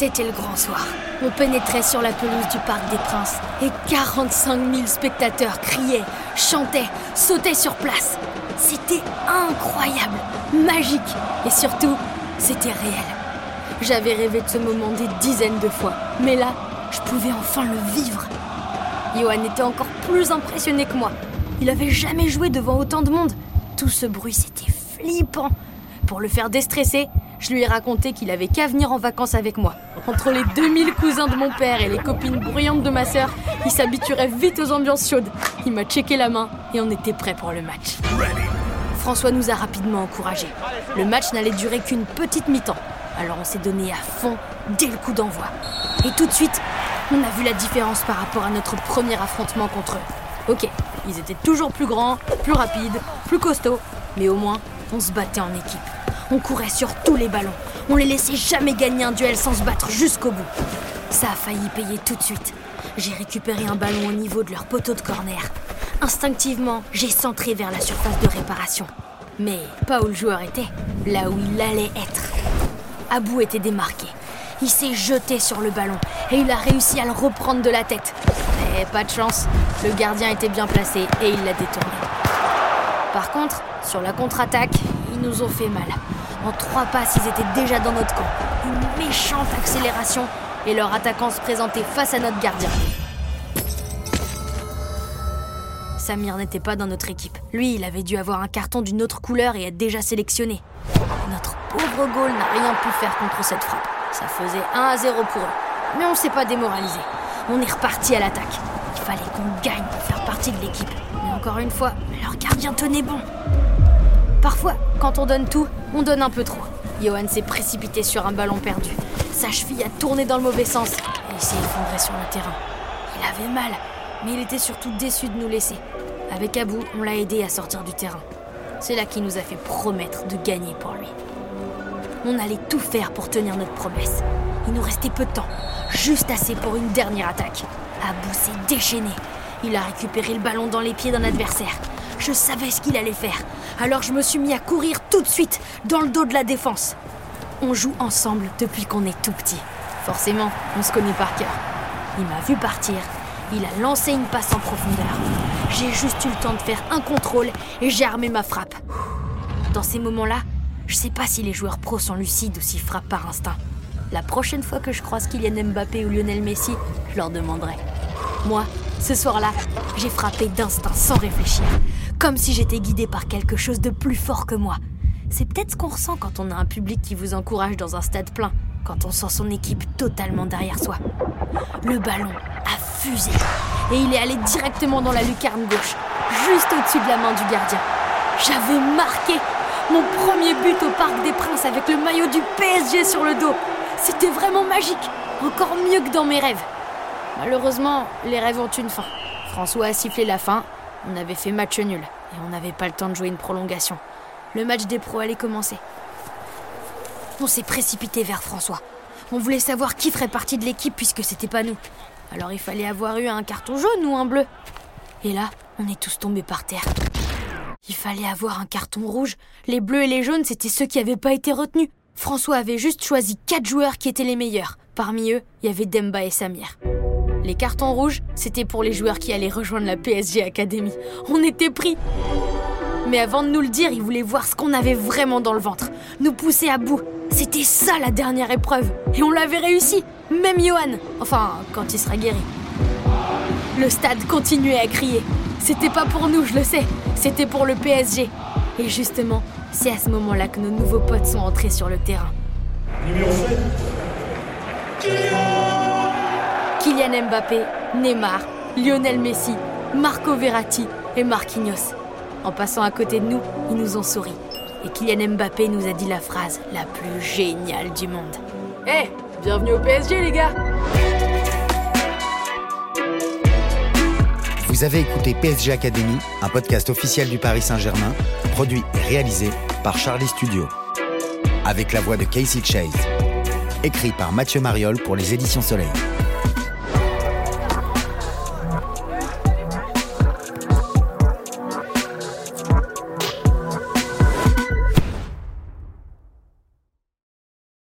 C'était le grand soir. On pénétrait sur la pelouse du Parc des Princes et 45 000 spectateurs criaient, chantaient, sautaient sur place. C'était incroyable, magique et surtout, c'était réel. J'avais rêvé de ce moment des dizaines de fois, mais là, je pouvais enfin le vivre. Johan était encore plus impressionné que moi. Il avait jamais joué devant autant de monde. Tout ce bruit, c'était flippant. Pour le faire déstresser, je lui ai raconté qu'il avait qu'à venir en vacances avec moi. Entre les 2000 cousins de mon père et les copines bruyantes de ma sœur, il s'habituerait vite aux ambiances chaudes. Il m'a checké la main et on était prêts pour le match. François nous a rapidement encouragés. Le match n'allait durer qu'une petite mi-temps. Alors on s'est donné à fond dès le coup d'envoi. Et tout de suite, on a vu la différence par rapport à notre premier affrontement contre eux. Ok, ils étaient toujours plus grands, plus rapides, plus costauds, mais au moins, on se battait en équipe. On courait sur tous les ballons. On les laissait jamais gagner un duel sans se battre jusqu'au bout. Ça a failli payer tout de suite. J'ai récupéré un ballon au niveau de leur poteau de corner. Instinctivement, j'ai centré vers la surface de réparation. Mais pas où le joueur était, là où il allait être. Abou était démarqué. Il s'est jeté sur le ballon et il a réussi à le reprendre de la tête. Mais pas de chance, le gardien était bien placé et il l'a détourné. Par contre, sur la contre-attaque, ils nous ont fait mal. En trois passes, ils étaient déjà dans notre camp. Une méchante accélération et leur attaquant se présentait face à notre gardien. Samir n'était pas dans notre équipe. Lui, il avait dû avoir un carton d'une autre couleur et être déjà sélectionné. Notre pauvre goal n'a rien pu faire contre cette frappe. Ça faisait 1 à 0 pour eux. Mais on s'est pas démoralisé. On est reparti à l'attaque. Fallait qu'on gagne pour faire partie de l'équipe. Mais encore une fois, leur gardien tenait bon. Parfois, quand on donne tout, on donne un peu trop. Johan s'est précipité sur un ballon perdu. Sa cheville a tourné dans le mauvais sens et il s'est effondré sur le terrain. Il avait mal, mais il était surtout déçu de nous laisser. Avec Abou, on l'a aidé à sortir du terrain. C'est là qu'il nous a fait promettre de gagner pour lui. On allait tout faire pour tenir notre promesse. Il nous restait peu de temps, juste assez pour une dernière attaque. Abou s'est déchaîné. Il a récupéré le ballon dans les pieds d'un adversaire. Je savais ce qu'il allait faire, alors je me suis mis à courir tout de suite dans le dos de la défense. On joue ensemble depuis qu'on est tout petit. Forcément, on se connaît par cœur. Il m'a vu partir, il a lancé une passe en profondeur. J'ai juste eu le temps de faire un contrôle et j'ai armé ma frappe. Dans ces moments-là, je sais pas si les joueurs pros sont lucides ou s'ils frappent par instinct. La prochaine fois que je croise Kylian Mbappé ou Lionel Messi, je leur demanderai. Moi, ce soir-là, j'ai frappé d'instinct sans réfléchir, comme si j'étais guidé par quelque chose de plus fort que moi. C'est peut-être ce qu'on ressent quand on a un public qui vous encourage dans un stade plein, quand on sent son équipe totalement derrière soi. Le ballon a fusé et il est allé directement dans la lucarne gauche, juste au-dessus de la main du gardien. J'avais marqué mon premier but au Parc des Princes avec le maillot du PSG sur le dos. C'était vraiment magique, encore mieux que dans mes rêves. Malheureusement, les rêves ont une fin. François a sifflé la fin, on avait fait match nul et on n'avait pas le temps de jouer une prolongation. Le match des pros allait commencer. On s'est précipité vers François. On voulait savoir qui ferait partie de l'équipe puisque c'était pas nous. Alors il fallait avoir eu un carton jaune ou un bleu. Et là, on est tous tombés par terre. Il fallait avoir un carton rouge. Les bleus et les jaunes, c'était ceux qui n'avaient pas été retenus. François avait juste choisi quatre joueurs qui étaient les meilleurs. Parmi eux, il y avait Demba et Samir. Les cartons rouges, c'était pour les joueurs qui allaient rejoindre la PSG Academy. On était pris. Mais avant de nous le dire, il voulait voir ce qu'on avait vraiment dans le ventre. Nous pousser à bout. C'était ça la dernière épreuve. Et on l'avait réussi. Même Johan. Enfin, quand il sera guéri. Le stade continuait à crier. C'était pas pour nous, je le sais. C'était pour le PSG. Et justement, c'est à ce moment-là que nos nouveaux potes sont entrés sur le terrain. Numéro 7. Kylian Mbappé, Neymar, Lionel Messi, Marco Verratti et Marquinhos. En passant à côté de nous, ils nous ont souri. Et Kylian Mbappé nous a dit la phrase la plus géniale du monde. Eh, bienvenue au PSG les gars Vous avez écouté PSG Academy, un podcast officiel du Paris Saint-Germain, produit et réalisé par Charlie Studio. Avec la voix de Casey Chase. Écrit par Mathieu Mariol pour les éditions Soleil.